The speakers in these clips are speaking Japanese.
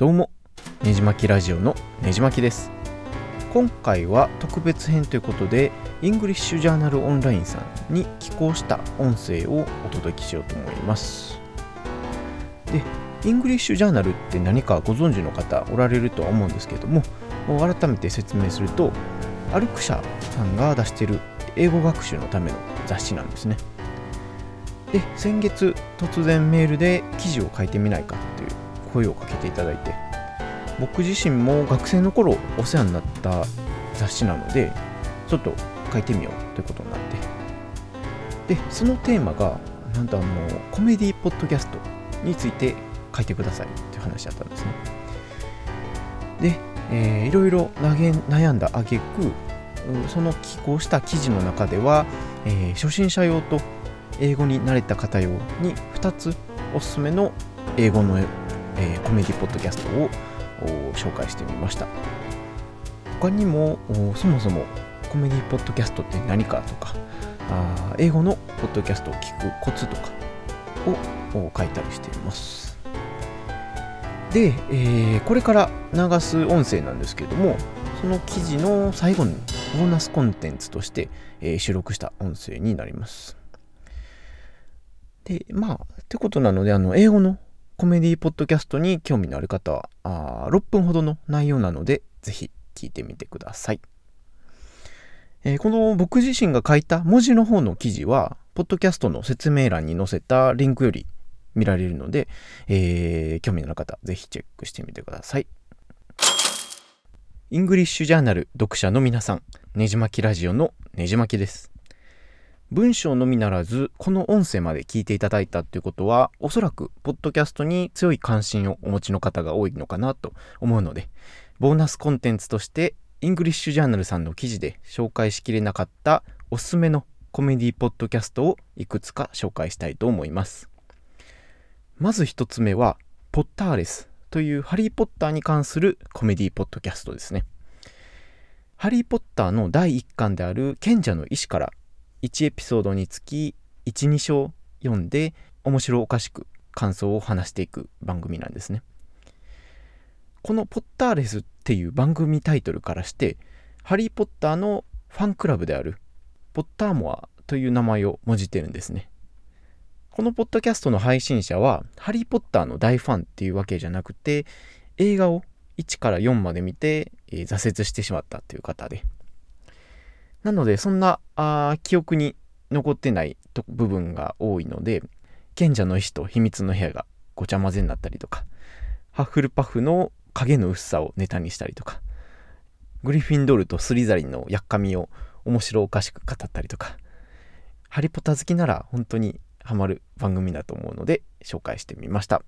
どうもねじまきラジオのねじまきです。今回は特別編ということで English Journal Online さんに寄稿した音声をお届けしようと思います。で English Journal って何かご存知の方おられるとは思うんですけども改めて説明するとアルク社さんが出してる英語学習のための雑誌なんですね。で先月突然メールで記事を書いてみないかっていう声をかけていただいて僕自身も学生の頃お世話になった雑誌なのでちょっと書いてみようということになってでそのテーマがなんとあのコメディポッドキャストについて書いてくださいっていう話だったんですね。で、えー、いろいろ悩んだ挙句その寄稿した記事の中では、えー、初心者用と英語に慣れた方用に2つおすすめの英語のえー、コメディポッドキャストを紹介してみました。他にもそもそもコメディポッドキャストって何かとかあ英語のポッドキャストを聞くコツとかを書いたりしています。で、えー、これから流す音声なんですけれどもその記事の最後にボーナスコンテンツとして、えー、収録した音声になります。でまあってことなのであの英語のコメディポッドキャストに興味のある方はあ6分ほどの内容なのでぜひ聞いてみてください、えー、この僕自身が書いた文字の方の記事はポッドキャストの説明欄に載せたリンクより見られるので、えー、興味のある方ぜひチェックしてみてください。English Journal 読者の皆さんねじまきラジオのねじまきです。文章のみならず、この音声まで聞いていただいたということは、おそらく、ポッドキャストに強い関心をお持ちの方が多いのかなと思うので、ボーナスコンテンツとして、 English Journal さんの記事で紹介しきれなかったおすすめのコメディポッドキャストをいくつか紹介したいと思います。まず一つ目は、ポッターレスというハリー・ポッターに関するコメディポッドキャストですね。ハリー・ポッターの第1巻である賢者の石から1エピソードにつき12章読んで面白おかしく感想を話していく番組なんですね。このポッターレスっていう番組タイトルからしてハリー・ポッターのファンクラブであるポッターモアという名前をもじてるんですね。このポッドキャストの配信者はハリー・ポッターの大ファンっていうわけじゃなくて映画を1から4まで見て、えー、挫折してしまったっていう方でなので、そんなあ記憶に残ってない部分が多いので、賢者の石と秘密の部屋がごちゃ混ぜになったりとか、ハッフルパフの影の薄さをネタにしたりとか、グリフィンドールとスリザリンのやっかみを面白おかしく語ったりとか、ハリポタ好きなら本当にハマる番組だと思うので紹介してみました。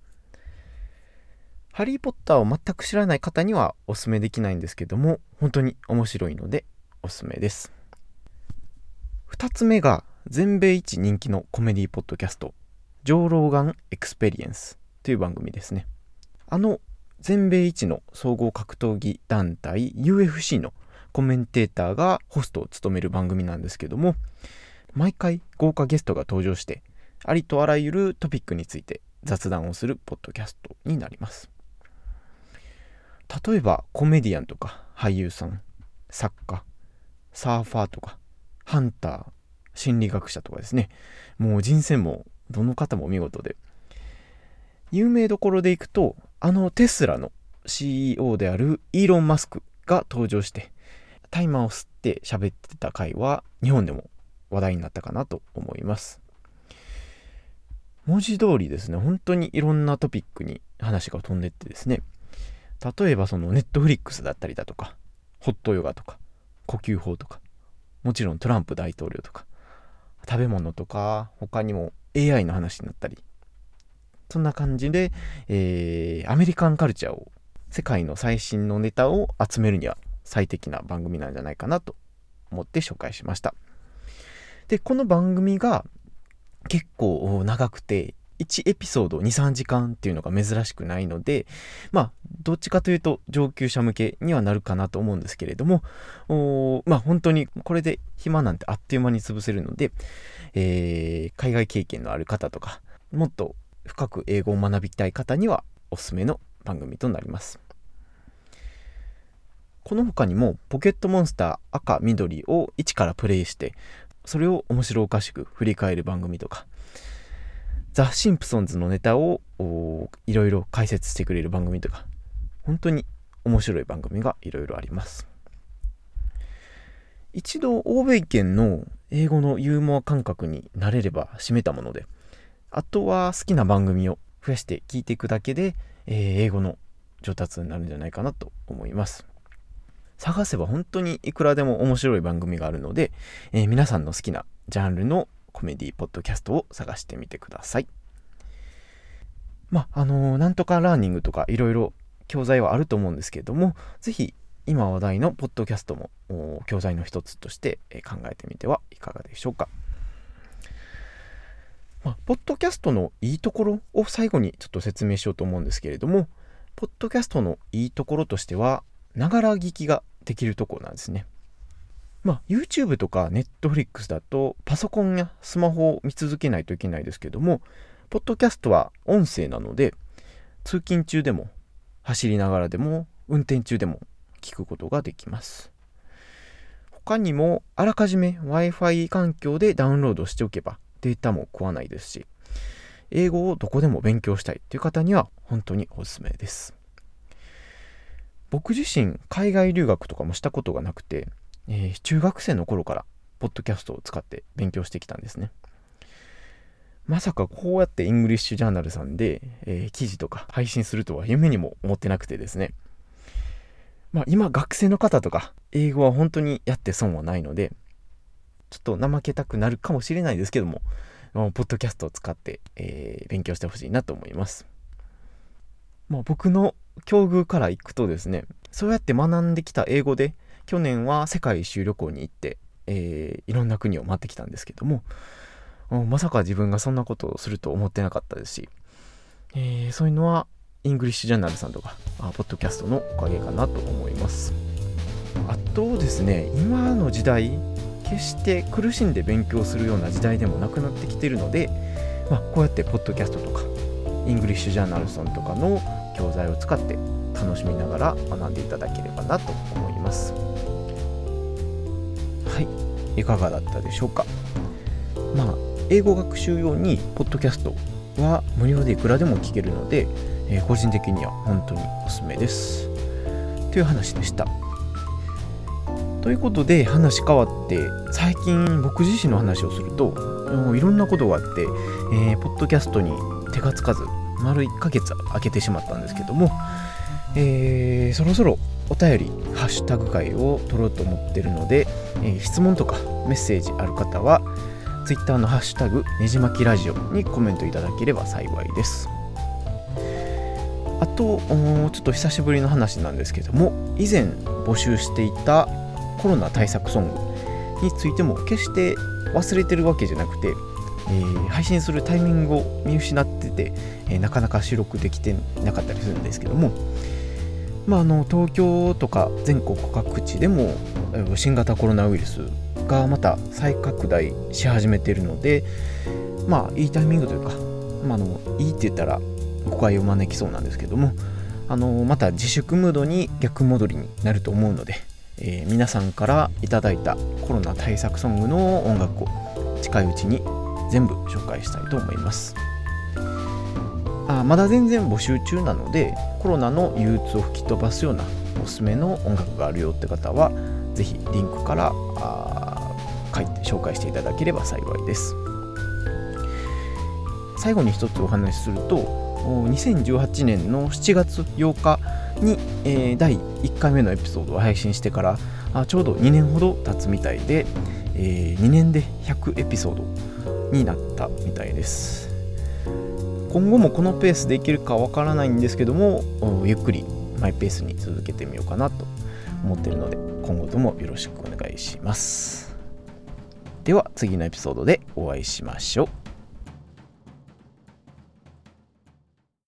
ハリー・ポッターを全く知らない方にはおすすめできないんですけども、本当に面白いのでおすすめです。2つ目が全米一人気のコメディポッドキャスト、 Joe Rogan Experience という番組ですね。あの全米一の総合格闘技団体 UFC のコメンテーターがホストを務める番組なんですけども、毎回豪華ゲストが登場して、ありとあらゆるトピックについて雑談をするポッドキャストになります。例えばコメディアンとか俳優さん、作家、サーファーとかハンター、心理学者とかですね、もう人生もどの方も見事で、有名どころでいくと、あのテスラの CEO であるイーロン・マスクが登場して、タイマーを吸って喋ってた回は日本でも話題になったかなと思います。文字通りですね、本当にいろんなトピックに話が飛んでってですね、例えばそのネットフリックスだったりだとか、ホットヨガとか、呼吸法とか、もちろんトランプ大統領とか、食べ物とか、他にも AI の話になったり、そんな感じで、えー、アメリカンカルチャーを、世界の最新のネタを集めるには最適な番組なんじゃないかなと思って紹介しました。で、この番組が結構長くて、1エピソード2、3時間っていうのが珍しくないので、まあ、どっちかというと上級者向けにはなるかなと思うんですけれども、まあ本当にこれで暇なんてあっという間に潰せるので、えー、海外経験のある方とか、もっと深く英語を学びたい方にはおすすめの番組となります。この他にもポケットモンスター赤緑を一からプレイしてそれを面白おかしく振り返る番組とかザ・シンプソンズのネタをいろいろ解説してくれる番組とか本当に面白い番組がいろいろあります。一度欧米圏の英語のユーモア感覚になれれば締めたものであとは好きな番組を増やして聞いていくだけで、えー、英語の上達になるんじゃないかなと思います。探せば本当にいくらでも面白い番組があるので、えー、皆さんの好きなジャンルのコメディポッドキャストを探してみてくださいまああのー、なんとかラーニングとかいろいろ教材はあると思うんですけれども是非今話題のポッドキャストも教材の一つとして考えてみてはいかがでしょうか。まあ、ポッドキャストのいいところを最後にちょっと説明しようと思うんですけれども、ポッドキャストのいいところとしては、ながら聞きができるところなんですね。まあ、YouTube とか Netflix だとパソコンやスマホを見続けないといけないですけども、ポッドキャストは音声なので、通勤中でも、走りながらでも、運転中でも聞くことができます。他にもあらかじめ Wi-Fi 環境でダウンロードしておけばデータも食わないですし、英語をどこでも勉強したいという方には本当におすすめです。僕自身海外留学とかもしたことがなくて、えー、中学生の頃からポッドキャストを使って勉強してきたんですね。まさかこうやってイングリッシュジャーナルさんで、えー、記事とか配信するとは夢にも思ってなくてですね。まあ、今学生の方とか英語は本当にやって損はないのでちょっと怠けたくなるかもしれないですけどもポッドキャストを使って、えー、勉強してほしいなと思います。まあ、僕の境遇から行くとですねそうやって学んできた英語で去年は世界一周旅行に行って、えー、いろんな国を回ってきたんですけどもまさか自分がそんなことをすると思ってなかったですし、えー、そういうのは English Journal さんとか、あポッドキャストのおかげかなと思います。あとですね、今の時代、決して苦しんで勉強するような時代でもなくなってきているので、まあ、こうやってポッドキャストとか、 English Journal さんとかの教材を使って楽しみながら学んでいただければなと思います。い、かがだったでしょうか？まあ、英語学習用に、ポッドキャストは無料でいくらでも聞けるので、えー、個人的には本当におすすめです。という話でした。ということで話変わって最近僕自身の話をするといろんなことがあって、えー、ポッドキャストに手がつかず丸1ヶ月空けてしまったんですけども、えー、そろそろ便りハッシュタグ会を取ろうと思ってるので、えー、質問とかメッセージある方は Twitter のハッシュタグねじまきラジオにコメントいただければ幸いです。あとちょっと久しぶりの話なんですけども以前募集していたコロナ対策ソングについても決して忘れてるわけじゃなくて、えー、配信するタイミングを見失ってて、えー、なかなか収録できてなかったりするんですけども、まあ、あの東京とか全国各地でも新型コロナウイルスがまた再拡大し始めているのでまあいいタイミングというか、まあ、あのいいって言ったら誤解を招きそうなんですけどもあのまた自粛ムードに逆戻りになると思うので、えー、皆さんからいただいたコロナ対策ソングの音楽を近いうちに全部紹介したいと思います。あまだ全然募集中なのでコロナの憂鬱を吹き飛ばすようなおすすめの音楽があるよって方は是非リンクからあ書いて紹介していただければ幸いです。最後に一つお話しすると2018年の7月8日に、えー、第1回目のエピソードを配信してからあちょうど2年ほど経つみたいで、えー、2年で100エピソードになったみたいです。今後もこのペースでいけるかわからないんですけどもゆっくりマイペースに続けてみようかなと思ってるので今後ともよろしくお願いします。では次のエピソードでお会いしましょう。